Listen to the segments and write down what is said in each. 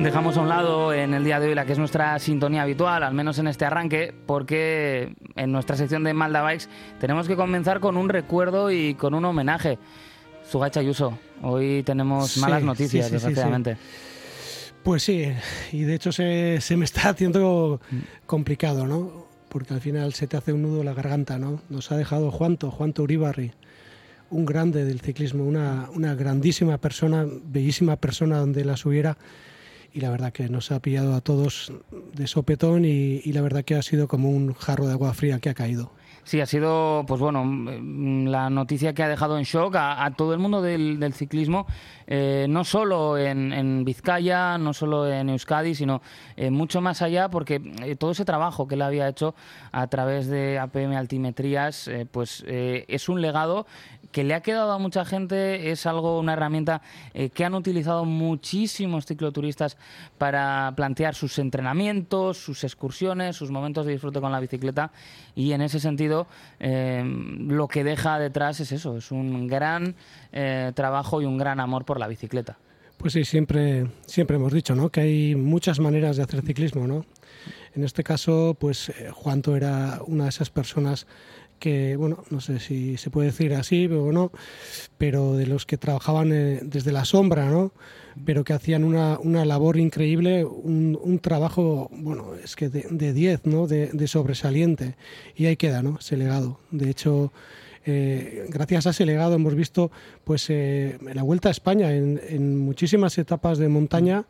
Dejamos a un lado en el día de hoy la que es nuestra sintonía habitual, al menos en este arranque, porque en nuestra sección de Malda Bikes tenemos que comenzar con un recuerdo y con un homenaje. Sugacha Ayuso, hoy tenemos malas noticias, sí, sí, desgraciadamente. Pues sí, y de hecho se, se me está haciendo complicado, ¿no? Porque al final se te hace un nudo en la garganta, ¿no? Nos ha dejado Juanto, Juanto Uribarri, un grande del ciclismo, una, una grandísima persona, bellísima persona donde las hubiera y la verdad que nos ha pillado a todos de sopetón y, y, la verdad que ha sido como un jarro de agua fría que ha caído. Sí, ha sido, pues bueno, mm, la noticia que ha dejado en shock a, todo el mundo del, del ciclismo, eh, no solo en, en, Vizcaya, no solo en Euskadi, sino eh, mucho más allá, porque eh, todo ese trabajo que él había hecho a través de APM Altimetrías, pues es un legado que le ha quedado a mucha gente, es algo, una herramienta eh, que han utilizado muchísimos cicloturistas para plantear sus entrenamientos, sus excursiones, sus momentos de disfrute con la bicicleta y en ese sentido eh, lo que deja detrás es eso, es un gran eh, trabajo y un gran amor por la bicicleta. Pues sí, siempre, siempre hemos dicho ¿no? que hay muchas maneras de hacer ciclismo. ¿no? En este caso, pues Juanto era una de esas personas que, bueno, no sé si se puede decir así o no, pero de los que trabajaban eh, desde la sombra, ¿no? Pero que hacían una, una labor increíble, un, trabajo, bueno, es que de 10, ¿no? De, sobresaliente. Y ahí queda, ¿no? Ese legado. De hecho, eh, gracias a ese legado hemos visto, pues, eh, la Vuelta a España, en, en muchísimas etapas de montaña,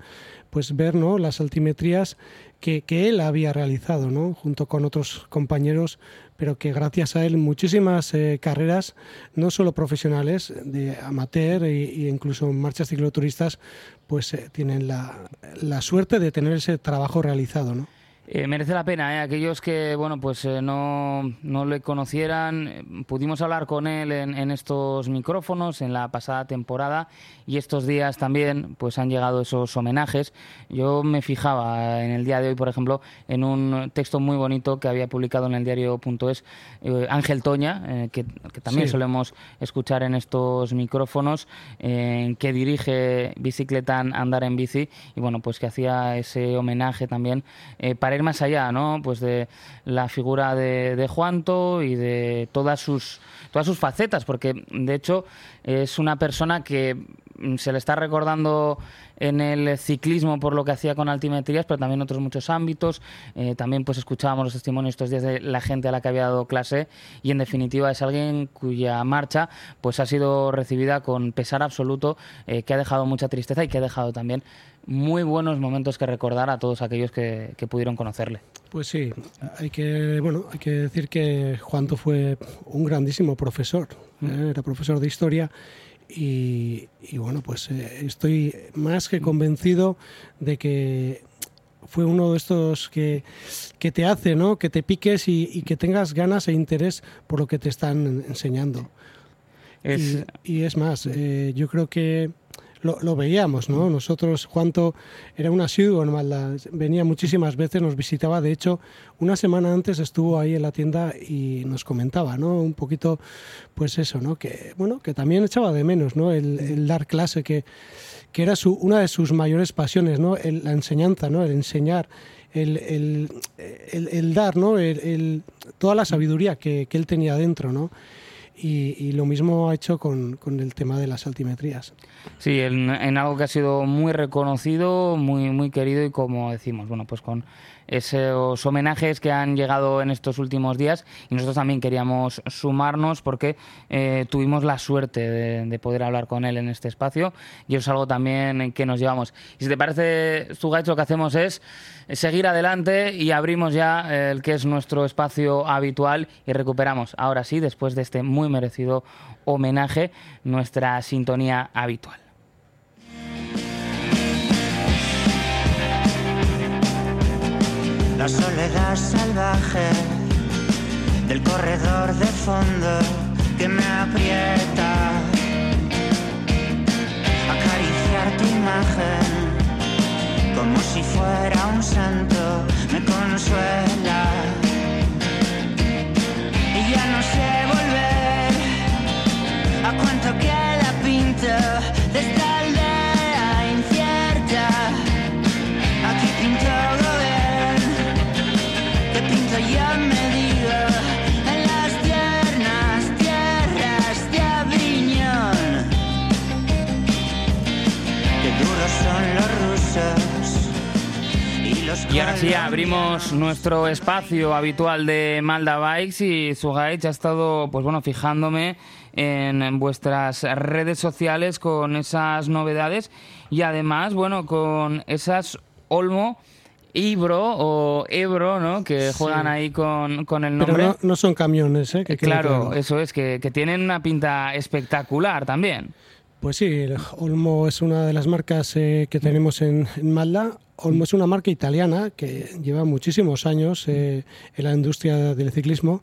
pues ver, ¿no? Las altimetrías que, que él había realizado, ¿no? Junto con otros compañeros pero que gracias a él muchísimas eh, carreras, no solo profesionales, de amateur e, e incluso marchas cicloturistas, pues eh, tienen la, la, suerte de tener ese trabajo realizado. ¿no? Eh, merece la pena, ¿eh? aquellos que bueno pues eh, no, no, le conocieran, pudimos hablar con él en, en, estos micrófonos en la pasada temporada y estos días también pues han llegado esos homenajes. Yo me fijaba en el día de hoy, por ejemplo, en un texto muy bonito que había publicado en el diario.es eh, Ángel Toña, que, que, también sí. solemos escuchar en estos micrófonos, que dirige Bicicleta Andar en Bici y bueno pues que hacía ese homenaje también para más allá, ¿no? Pues de la figura de, de, Juanto y de todas sus todas sus facetas, porque de hecho es una persona que se le está recordando en el ciclismo por lo que hacía con altimetrías, pero también en otros muchos ámbitos. Eh, también pues escuchábamos los testimonios estos días de la gente a la que había dado clase y en definitiva es alguien cuya marcha pues ha sido recibida con pesar absoluto, eh, que ha dejado mucha tristeza y que ha dejado también muy buenos momentos que recordar a todos aquellos que, que pudieron conocerle. Pues sí, hay que, bueno, hay que decir que Juanto fue un grandísimo profesor, ¿eh? era profesor de historia y, y, bueno, pues eh, estoy más que convencido de que fue uno de estos que, que te hace, ¿no? Que te piques y, y, que tengas ganas e interés por lo que te están enseñando. Es... Y, y, es más, eh, yo creo que lo, veíamos, ¿no? Nosotros, Juanto era un asiduo en venía muchísimas veces, nos visitaba, de hecho, una semana antes estuvo ahí en la tienda y nos comentaba, ¿no? Un poquito, pues eso, ¿no? Que, bueno, que también echaba de menos, ¿no? El, dar clase, que, que era su, una de sus mayores pasiones, ¿no? El, la enseñanza, ¿no? El enseñar, el, el, el, dar, ¿no? El, toda la sabiduría que, que él tenía dentro, ¿no? Y, lo mismo ha hecho con, con, el tema de las altimetrías. Sí, en, en, algo que ha sido muy reconocido, muy, muy querido y como decimos, bueno, pues con esos homenajes que han llegado en estos últimos días y nosotros también queríamos sumarnos porque eh, tuvimos la suerte de, de, poder hablar con él en este espacio y es algo también que nos llevamos. Y si te parece, Zugach, lo que hacemos es seguir adelante y abrimos ya el que es nuestro espacio habitual y recuperamos ahora sí, después de este muy merecido homenaje, nuestra sintonía habitual. Soledad salvaje del corredor de fondo que me aprieta. Acariciar tu imagen como si fuera un santo me consuela. Y ya no sé volver a cuánto queda los Y ahora sí, colonias- abrimos nuestro espacio habitual de Malda Bikes y Sugaich ha estado, pues bueno, fijándome en vuestras redes sociales con esas novedades y además, bueno, con esas Olmo Ibro o Ebro, ¿no? Que juegan ahí con, con el Pero nombre. no, no son camiones, ¿eh? Que quede claro, eso es, que, que tienen una pinta espectacular también. Pues sí, Olmo es una de las marcas eh, que tenemos en, en Malda. Olmo es una marca italiana que lleva muchísimos años eh, en la industria del ciclismo.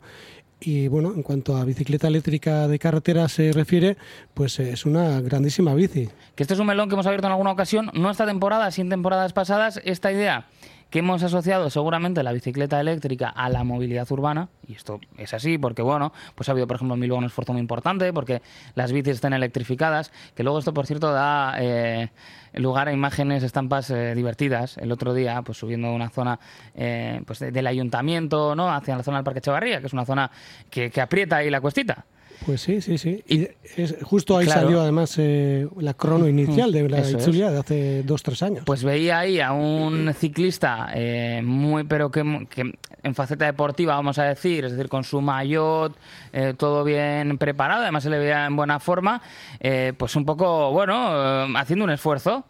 Y bueno, en cuanto a bicicleta eléctrica de carretera se refiere, pues eh, es una grandísima bici. Que este es un melón que hemos abierto en alguna ocasión, no esta temporada, sí en temporadas pasadas, esta idea que hemos asociado seguramente la bicicleta eléctrica a la movilidad urbana, y esto es así porque, bueno, pues ha habido, por ejemplo, en Bilbao un esfuerzo muy importante porque las bicis estén electrificadas, que luego esto, por cierto, da eh, lugar a imágenes, estampas eh, divertidas. El otro día, pues subiendo una zona eh, pues de- del ayuntamiento, ¿no?, hacia la zona del Parque Echevarría, que es una zona que, que aprieta ahí la cuestita. Pues sí, sí, sí. Y es, justo ahí Claro. salió además eh, la crono inicial de la. Itzulia de hace dos, tres años. Pues veía ahí a un ciclista eh, muy, pero que, que en faceta deportiva, vamos a decir, es decir, con su maillot, eh, todo bien preparado, además se le veía en buena forma, eh, pues un poco, bueno, eh, haciendo un esfuerzo.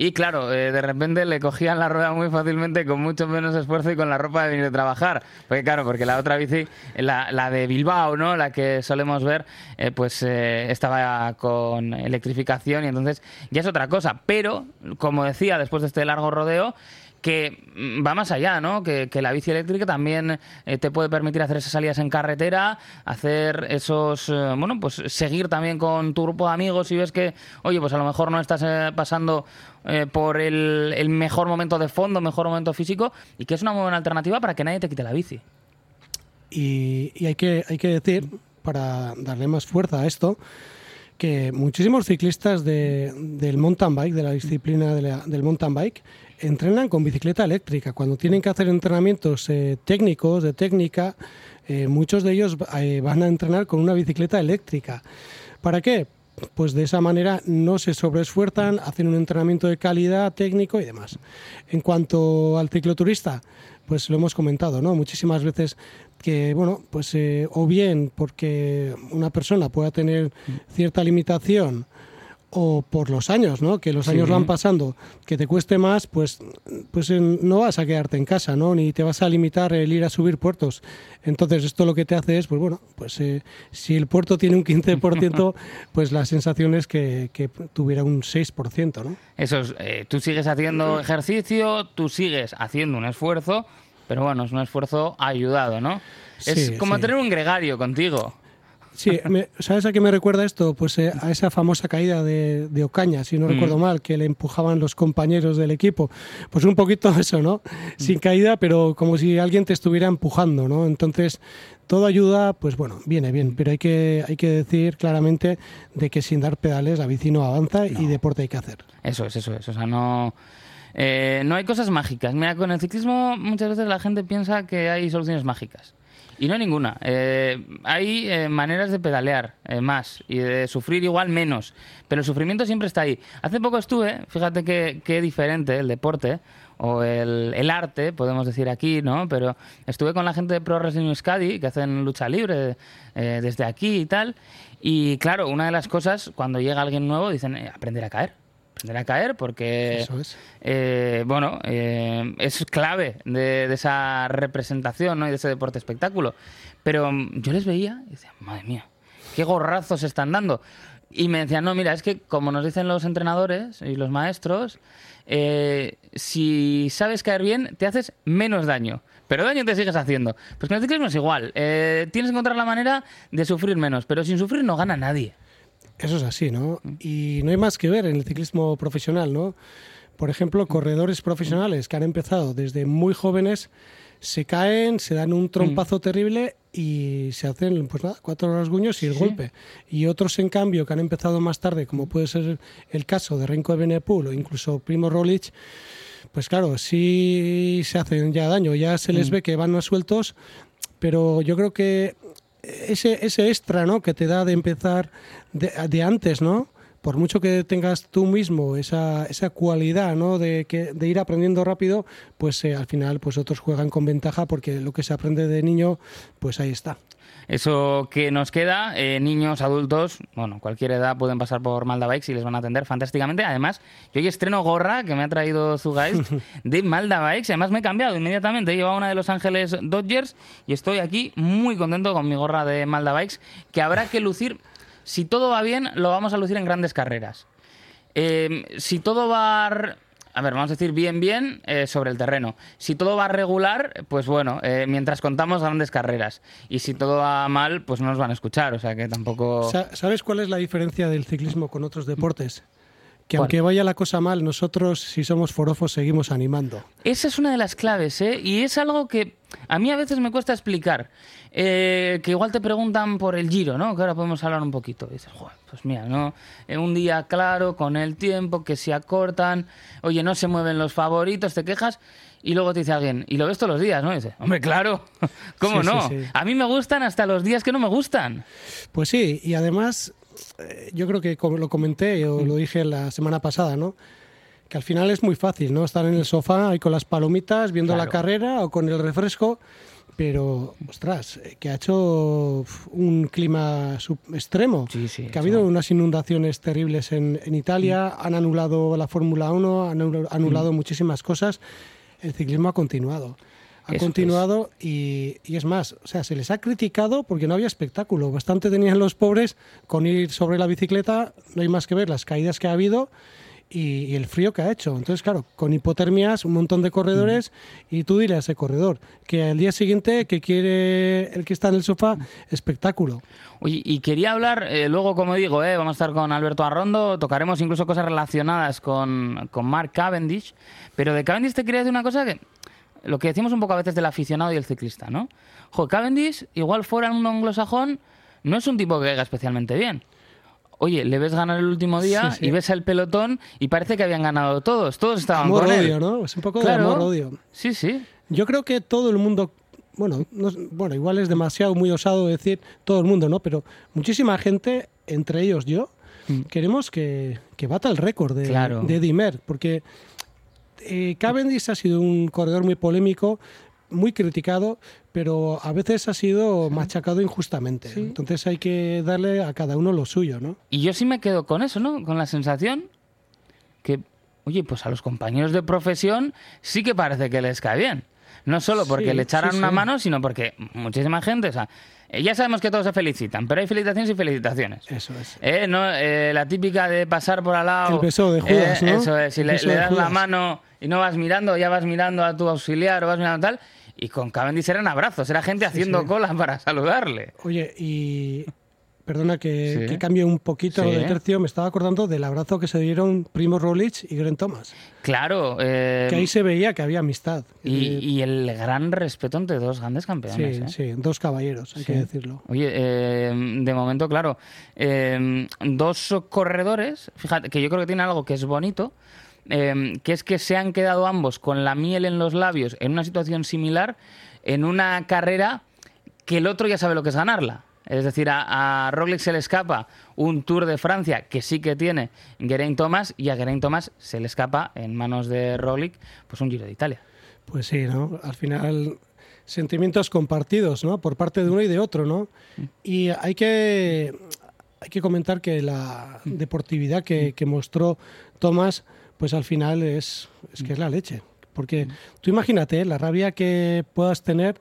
Y claro, eh, de repente le cogían la rueda muy fácilmente, con mucho menos esfuerzo y con la ropa de venir a trabajar. Porque claro, porque la otra bici, la, la de Bilbao, ¿no? La que solemos ver, eh, pues eh, estaba con electrificación y entonces ya es otra cosa. Pero, como decía, después de este largo rodeo, que mm, va más allá, ¿no? Que, la bici eléctrica también eh, te puede permitir hacer esas salidas en carretera, hacer esos, eh, bueno, pues seguir también con tu grupo de amigos y ves que, oye, pues a lo mejor no estás eh, pasando por el, el mejor momento de fondo, mejor momento físico, y que es una buena alternativa para que nadie te quite la bici. Y, y hay, que, hay que decir, para darle más fuerza a esto, que muchísimos ciclistas de- del mountain bike, de la disciplina de la- del mountain bike, entrenan con bicicleta eléctrica. Cuando tienen que hacer entrenamientos eh, técnicos, de técnica, eh, muchos de ellos eh, van a entrenar con una bicicleta eléctrica. ¿Para qué? Pues de esa manera no se sobreesfuerzan, hacen un entrenamiento de calidad técnico y demás. En cuanto al cicloturista, pues lo hemos comentado, ¿no? Muchísimas veces que, bueno, pues o bien porque una persona pueda tener cierta limitación o por los años, ¿no? Que los Sí. años van pasando, que te cueste más, pues, pues eh, no vas a quedarte en casa, ¿no? Ni te vas a limitar el ir a subir puertos. Entonces esto lo que te hace es, pues bueno, pues eh, si el puerto tiene un 15%, pues la sensación es que, que tuviera un 6%, ¿no? Eso es, eh, tú sigues haciendo ejercicio, tú sigues haciendo un esfuerzo, pero bueno, es un esfuerzo ayudado, ¿no? es Sí, como sí. tener un gregario contigo. Sí, me- ¿sabes a qué me recuerda esto? Pues eh, a esa famosa caída de, de Ocaña, si no Mm. recuerdo mal, que le empujaban los compañeros del equipo. Pues un poquito eso, ¿no? Sin caída, pero como si alguien te estuviera empujando, ¿no? Entonces, todo ayuda, pues bueno, viene bien, pero hay que, hay que decir claramente de que sin dar pedales la bici no avanza y deporte hay que hacer. Eso es, eso es. O sea, no. eh, no hay cosas mágicas. Mira, con el ciclismo muchas veces la gente piensa que hay soluciones mágicas. Y no hay ninguna. Eh, hay eh, maneras de pedalear eh, más y de sufrir igual menos. Pero el sufrimiento siempre está ahí. Hace poco estuve, fíjate qué, qué diferente el deporte o el, el arte, podemos decir aquí, ¿no? Pero estuve con la gente de Pro Wrestling Euskadi, que hacen lucha libre desde aquí y tal. Y claro, una de las cosas, cuando llega alguien nuevo, dicen, aprender a caer. Aprender a caer porque, Eso es. eh, bueno, eh, es clave de, de esa representación ¿no? y de ese deporte espectáculo. Pero yo les veía y decía, madre mía, qué gorrazos están dando. Y me decían, no, mira, es que como nos dicen los entrenadores y los maestros, eh, si sabes caer bien, te haces menos daño. Pero daño te sigues haciendo. Pues con el ciclismo es igual. Tienes que encontrar la manera de sufrir menos. Pero sin sufrir no gana nadie. Eso es así, ¿no? Y no hay más que ver en el ciclismo profesional, ¿no? Por ejemplo, corredores profesionales que han empezado desde muy jóvenes se caen, se dan un trompazo terrible y se hacen, pues nada, cuatro rasguños y el Sí. golpe. Y otros, en cambio, que han empezado más tarde, como puede ser el caso de Renko de Benepul o incluso Primo Roglic, pues claro, sí se hacen ya daño, ya se les ve que van más sueltos, pero yo creo que ese, ese extra ¿no? que te da de empezar de, de antes, ¿no? por mucho que tengas tú mismo esa, esa cualidad ¿no? de, que, de ir aprendiendo rápido, pues eh, al final pues otros juegan con ventaja porque lo que se aprende de niño, pues ahí está. Eso que nos queda, eh, niños, adultos, bueno, cualquier edad pueden pasar por Malda Bikes y les van a atender fantásticamente. Además, yo hoy estreno gorra que me ha traído Zugeist de Malda Bikes. Además, me he cambiado inmediatamente. He llevado una de Los Ángeles Dodgers y estoy aquí muy contento con mi gorra de Malda Bikes, que habrá que lucir. Si todo va bien, lo vamos a lucir en grandes carreras. Eh, si todo va a ver, vamos a decir bien, bien eh, sobre el terreno. Si todo va regular, pues bueno, eh, mientras contamos grandes carreras. Y si todo va mal, pues no nos van a escuchar, o sea que tampoco... Sa- ¿Sabes cuál es la diferencia del ciclismo con otros deportes? Que aunque vaya la cosa mal, nosotros, si somos forofos, seguimos animando. Esa es una de las claves, ¿eh? Y es algo que a mí a veces me cuesta explicar. Eh, que igual te preguntan por el giro, ¿no? Que ahora podemos hablar un poquito. Y dices, "Joder, pues mira, ¿no? En un día claro, con el tiempo, que se acortan, oye, no se mueven los favoritos, te quejas. Y luego te dice alguien, y lo ves todos los días, ¿no? Y dices, hombre, claro, ¿cómo Sí, no? sí. A mí me gustan hasta los días que no me gustan. Pues sí, y además, eh, yo creo que como lo comenté o lo dije la semana pasada, ¿no? Que al final es muy fácil, ¿no? Estar en el sofá ahí con las palomitas, viendo la carrera o con el refresco, pero, ostras, eh, que ha hecho un clima sub- extremo. Sí, sí, Que ha habido unas inundaciones terribles en, en Italia, han anulado la Fórmula 1, han anul- anulado muchísimas cosas. El ciclismo ha continuado. Ha Eso continuado y, y es más, o sea, se les ha criticado porque no había espectáculo. Bastante tenían los pobres con ir sobre la bicicleta, no hay más que ver las caídas que ha habido y, y el frío que ha hecho. Entonces, claro, con hipotermias, un montón de corredores y tú dile a ese corredor que al día siguiente que quiere el que está en el sofá, espectáculo. Oye, y quería hablar, eh, luego, como digo, eh, vamos a estar con Alberto Arrondo, tocaremos incluso cosas relacionadas con, con Mark Cavendish, pero de Cavendish te quería decir una cosa que, lo que decimos un poco a veces del aficionado y el ciclista, ¿no? Jo, Cavendish, igual fuera un anglosajón, no es un tipo que caiga especialmente bien. Oye, le ves ganar el último día Sí, sí. y ves el pelotón y parece que habían ganado todos, todos estaban Amor con él. ¿no? Es un poco Claro. de amor odio. Sí, sí. Yo creo que todo el mundo, bueno, no- bueno, igual es demasiado muy osado decir todo el mundo, ¿no? Pero muchísima gente, entre ellos yo, queremos que, que bata el récord de, Mm. Claro. de Merckx, porque eh, Cavendish ha sido un corredor muy polémico, muy criticado, pero a veces ha sido machacado injustamente. Entonces hay que darle a cada uno lo suyo, ¿no? Y yo sí me quedo con eso, ¿no? Con la sensación que, oye, pues a los compañeros de profesión sí que parece que les cae bien. No solo porque Sí, le echaran sí, una mano, sino porque muchísima gente, o sea, eh, ya sabemos que todos se felicitan, pero hay felicitaciones y felicitaciones. Eso es. Eh, no, eh, la típica de pasar por al lado. El beso de Judas, eh, ¿no? Eso es, si le, le das la mano y no vas mirando, ya vas mirando a tu auxiliar o vas mirando tal. Y con Cavendish eran abrazos, era gente haciendo sí. cola para saludarle. Oye, y perdona que, Sí. que cambie un poquito Sí. de tercio, me estaba acordando del abrazo que se dieron Primo Roglic y Grant Thomas, Claro. eh, que ahí se veía que había amistad. Y, Eh, y el gran respeto entre dos grandes sí, campeones. ¿eh? sí, dos caballeros, hay Sí. que decirlo. Oye, eh, de momento, claro, dos corredores, fíjate, que yo creo que tiene algo que es bonito, eh, que es que se han quedado ambos con la miel en los labios en una situación similar, en una carrera que el otro ya sabe lo que es ganarla. Es decir, a, a Roglic se le escapa un Tour de Francia que sí que tiene Geraint Thomas y a Geraint Thomas se le escapa en manos de Roglic pues un Giro de Italia. Pues sí, ¿no? Al final, sentimientos compartidos, ¿no? Por parte de uno y de otro, ¿no? Y hay que, hay que comentar que la deportividad que, mostró Tomás, pues al final es, es que es la leche. Porque tú imagínate la rabia que puedas tener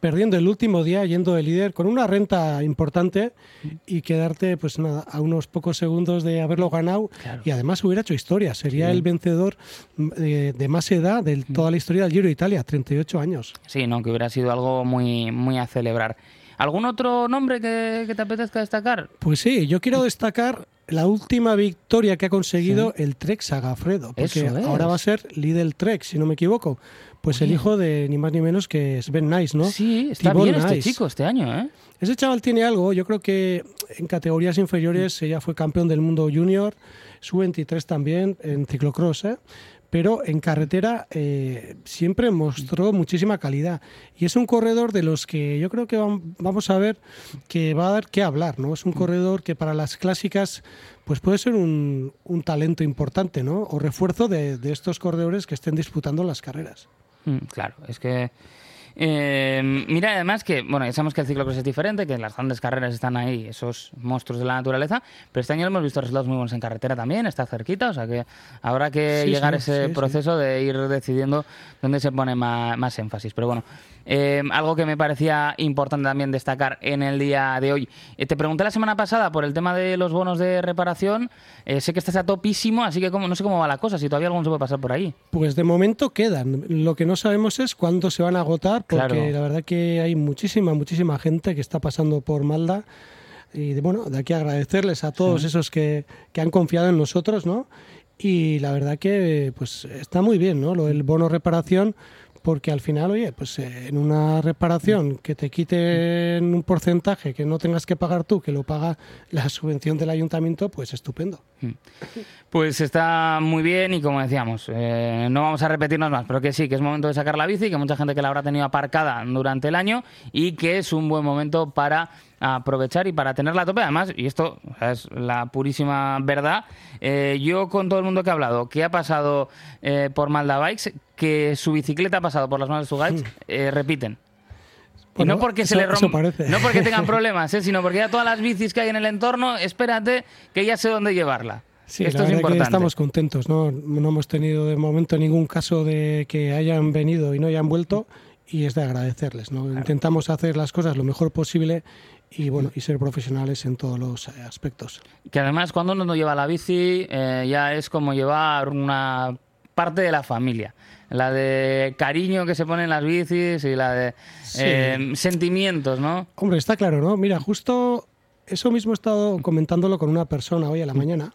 perdiendo el último día, yendo de líder, con una renta importante y quedarte, pues nada, a unos pocos segundos de haberlo ganado. Claro. Y además hubiera hecho historia. Sería el vencedor mm, eh, de más edad de toda la historia del Giro de Italia, 38 años. Sí, no, que hubiera sido algo muy, muy a celebrar. ¿Algún otro nombre que, que te apetezca destacar? Pues sí, yo quiero destacar la última victoria que ha conseguido el Trek Sagafredo, porque es. ahora va a ser Lidl Trek, si no me equivoco. Pues el hijo de ni más ni menos que Sven Nice, ¿no? Sí, está bien este chico este año, ¿eh? Ese chaval tiene algo, yo creo que en categorías inferiores ella fue campeón del mundo junior, su 23 también en ciclocross, ¿eh? Pero en carretera eh, siempre mostró muchísima calidad. Y es un corredor de los que yo creo que vam- vamos a ver que va a dar que hablar, ¿no? Es un corredor que para las clásicas pues puede ser un, un talento importante, ¿no? O refuerzo de, de estos corredores que estén disputando las carreras. Mm, Claro, es que. Eh, mira, además que, bueno, ya sabemos que el ciclocross es diferente, que las grandes carreras están ahí esos monstruos de la naturaleza, pero este año hemos visto resultados muy buenos en carretera también, está cerquita, o sea que habrá que Sí, llegar a ese sí, proceso de ir decidiendo dónde se pone ma- más, énfasis. Pero bueno, eh, algo que me parecía importante también destacar en el día de hoy. Eh, te pregunté la semana pasada por el tema de los bonos de reparación, eh, sé que estás a topísimo, así que no sé cómo va la cosa, si todavía alguno se puede pasar por ahí. Pues de momento quedan. Lo que no sabemos es cuándo se van a agotar, porque Claro. la verdad que hay muchísima, muchísima gente que está pasando por Malda. Y de, bueno, de aquí agradecerles a todos esos que, que han confiado en nosotros, ¿no? Y la verdad que pues está muy bien, ¿no? Lo del bono reparación, porque al final, oye, pues eh, en una reparación que te quiten un porcentaje que no tengas que pagar tú, que lo paga la subvención del ayuntamiento, pues estupendo. Pues está muy bien y como decíamos, eh, no vamos a repetirnos más, pero que sí, que es momento de sacar la bici, que mucha gente que la habrá tenido aparcada durante el año y que es un buen momento para aprovechar y para tenerla a tope. Además, y esto es la purísima verdad, eh, yo con todo el mundo que he hablado, que ha pasado eh, por Malda Bikes, que su bicicleta ha pasado por las manos de su guides, eh, repiten. y no porque se le rompa, no porque tengan problemas, ¿eh? sino porque ya todas las bicis que hay en el entorno, espérate que ya sé dónde llevarla. Sí, Esto la es importante. que estamos contentos, ¿no? No hemos tenido de momento ningún caso de que hayan venido y no hayan vuelto y es de agradecerles, ¿no? Intentamos hacer las cosas lo mejor posible y bueno, y ser profesionales en todos los eh, aspectos. Que además cuando uno no lleva la bici eh, ya es como llevar una parte de la familia. La de cariño que se pone en las bicis y la de Sí. eh, sentimientos, ¿no? Hombre, está claro, ¿no? Mira, justo eso mismo he estado comentándolo con una persona hoy a la mañana.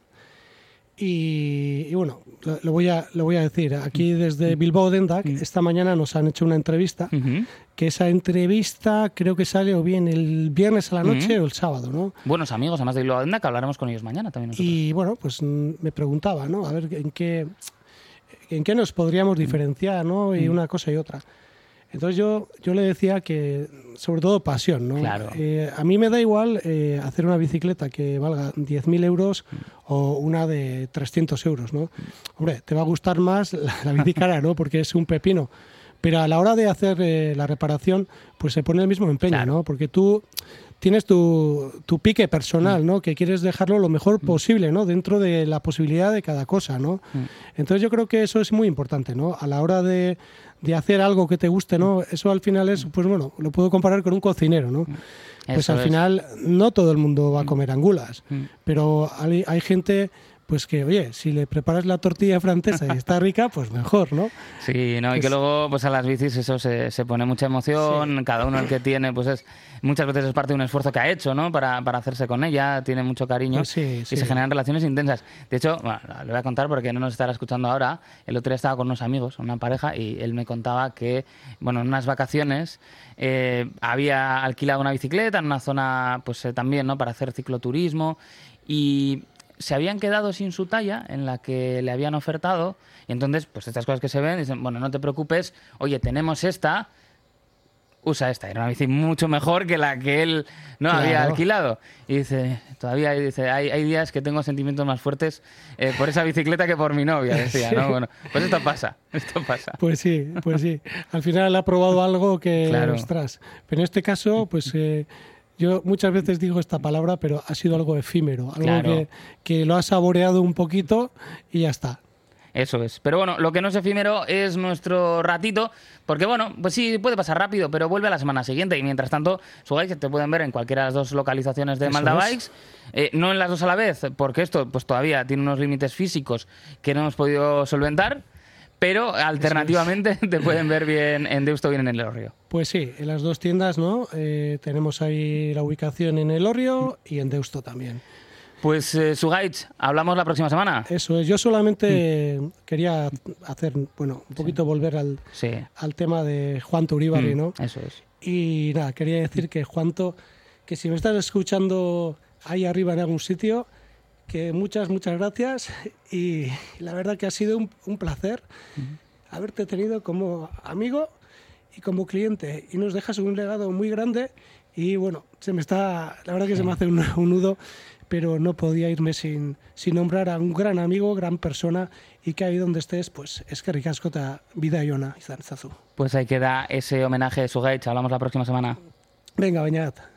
Y, y bueno, lo, lo voy a, lo voy a decir. Aquí desde Bilbao Dendac, esta mañana nos han hecho una entrevista. Ujú. que esa entrevista creo que sale o bien el viernes a la noche o el sábado, ¿no? Buenos amigos, además de Bilbao Adenda, que hablaremos con ellos mañana también nosotros. Y bueno, pues mm, me preguntaba, ¿no? A ver en qué, en qué nos podríamos diferenciar, ¿no? Y una cosa y otra. Entonces yo, yo le decía que, sobre todo, pasión, ¿no? Claro. Eh, a mí me da igual eh, hacer una bicicleta que valga 10.000 euros o una de 300 euros, ¿no? Hombre, te va a gustar más la, la bici cara, ¿no? Porque es un pepino. Pero a la hora de hacer eh, la reparación, pues se pone el mismo empeño, Claro. ¿no? Porque tú tienes tu, tu pique personal, ¿no? Que quieres dejarlo lo mejor posible, ¿no? Dentro de la posibilidad de cada cosa, ¿no? Entonces yo creo que eso es muy importante, ¿no? A la hora de, de hacer algo que te guste, ¿no? Eso al final es, pues bueno, lo puedo comparar con un cocinero, ¿no? Pues Eso al es. final no todo el mundo va a comer angulas, Mm. pero hay, hay gente pues que, oye, si le preparas la tortilla francesa y está rica, pues mejor, ¿no? Sí, no, y que luego pues a las bicis eso se, se pone mucha emoción, cada uno el que tiene, pues es muchas veces es parte de un esfuerzo que ha hecho, ¿no? Para, para hacerse con ella, tiene mucho cariño Pues sí, y sí. se generan relaciones intensas. De hecho, bueno, le voy a contar porque no nos estará escuchando ahora, el otro día estaba con unos amigos, una pareja, y él me contaba que, bueno, en unas vacaciones eh, había alquilado una bicicleta en una zona, pues eh, también, ¿no? Para hacer cicloturismo y se habían quedado sin su talla en la que le habían ofertado y entonces pues estas cosas que se ven dicen bueno no te preocupes oye tenemos esta usa esta era una bici mucho mejor que la que él no Claro. había alquilado y dice todavía dice hay, hay días que tengo sentimientos más fuertes eh, por esa bicicleta que por mi novia decía no bueno pues esto pasa esto pasa Pues sí, pues sí. Al final ha probado algo que, Claro. ostras. Pero en este caso, pues eh, yo muchas veces digo esta palabra, pero ha sido algo efímero, algo Claro. que, que lo ha saboreado un poquito y ya está. Eso es. Pero bueno, lo que no es efímero es nuestro ratito, porque bueno, pues sí, puede pasar rápido, pero vuelve a la semana siguiente. Y mientras tanto, su bikes te pueden ver en cualquiera de las dos localizaciones de Eso Malda es. Bikes. Eh, no en las dos a la vez, porque esto pues todavía tiene unos límites físicos que no hemos podido solventar. Pero alternativamente te pueden ver bien en Deusto bien en el Elorrio. Pues sí, en las dos tiendas, ¿no? Eh, tenemos ahí la ubicación en el Orrio y en Deusto también. Pues eh, su guides, hablamos la próxima semana. Eso es. Yo solamente quería hacer, bueno, un poquito volver al, Sí. al tema de Juan Turíbarri, Mm, ¿no? Eso es. Y nada, quería decir que Juanto, que si me estás escuchando ahí arriba en algún sitio, que muchas, muchas gracias y la verdad que ha sido un, un placer haberte tenido como amigo y como cliente y nos dejas un legado muy grande y bueno, se me está, la verdad que se me hace un, un nudo, pero no podía irme sin, sin nombrar a un gran amigo, gran persona y que ahí donde estés, pues es que ricascota vida y ona izan zazu. Pues ahí queda ese homenaje de Sugaich. Hablamos la próxima semana. Venga, bañat.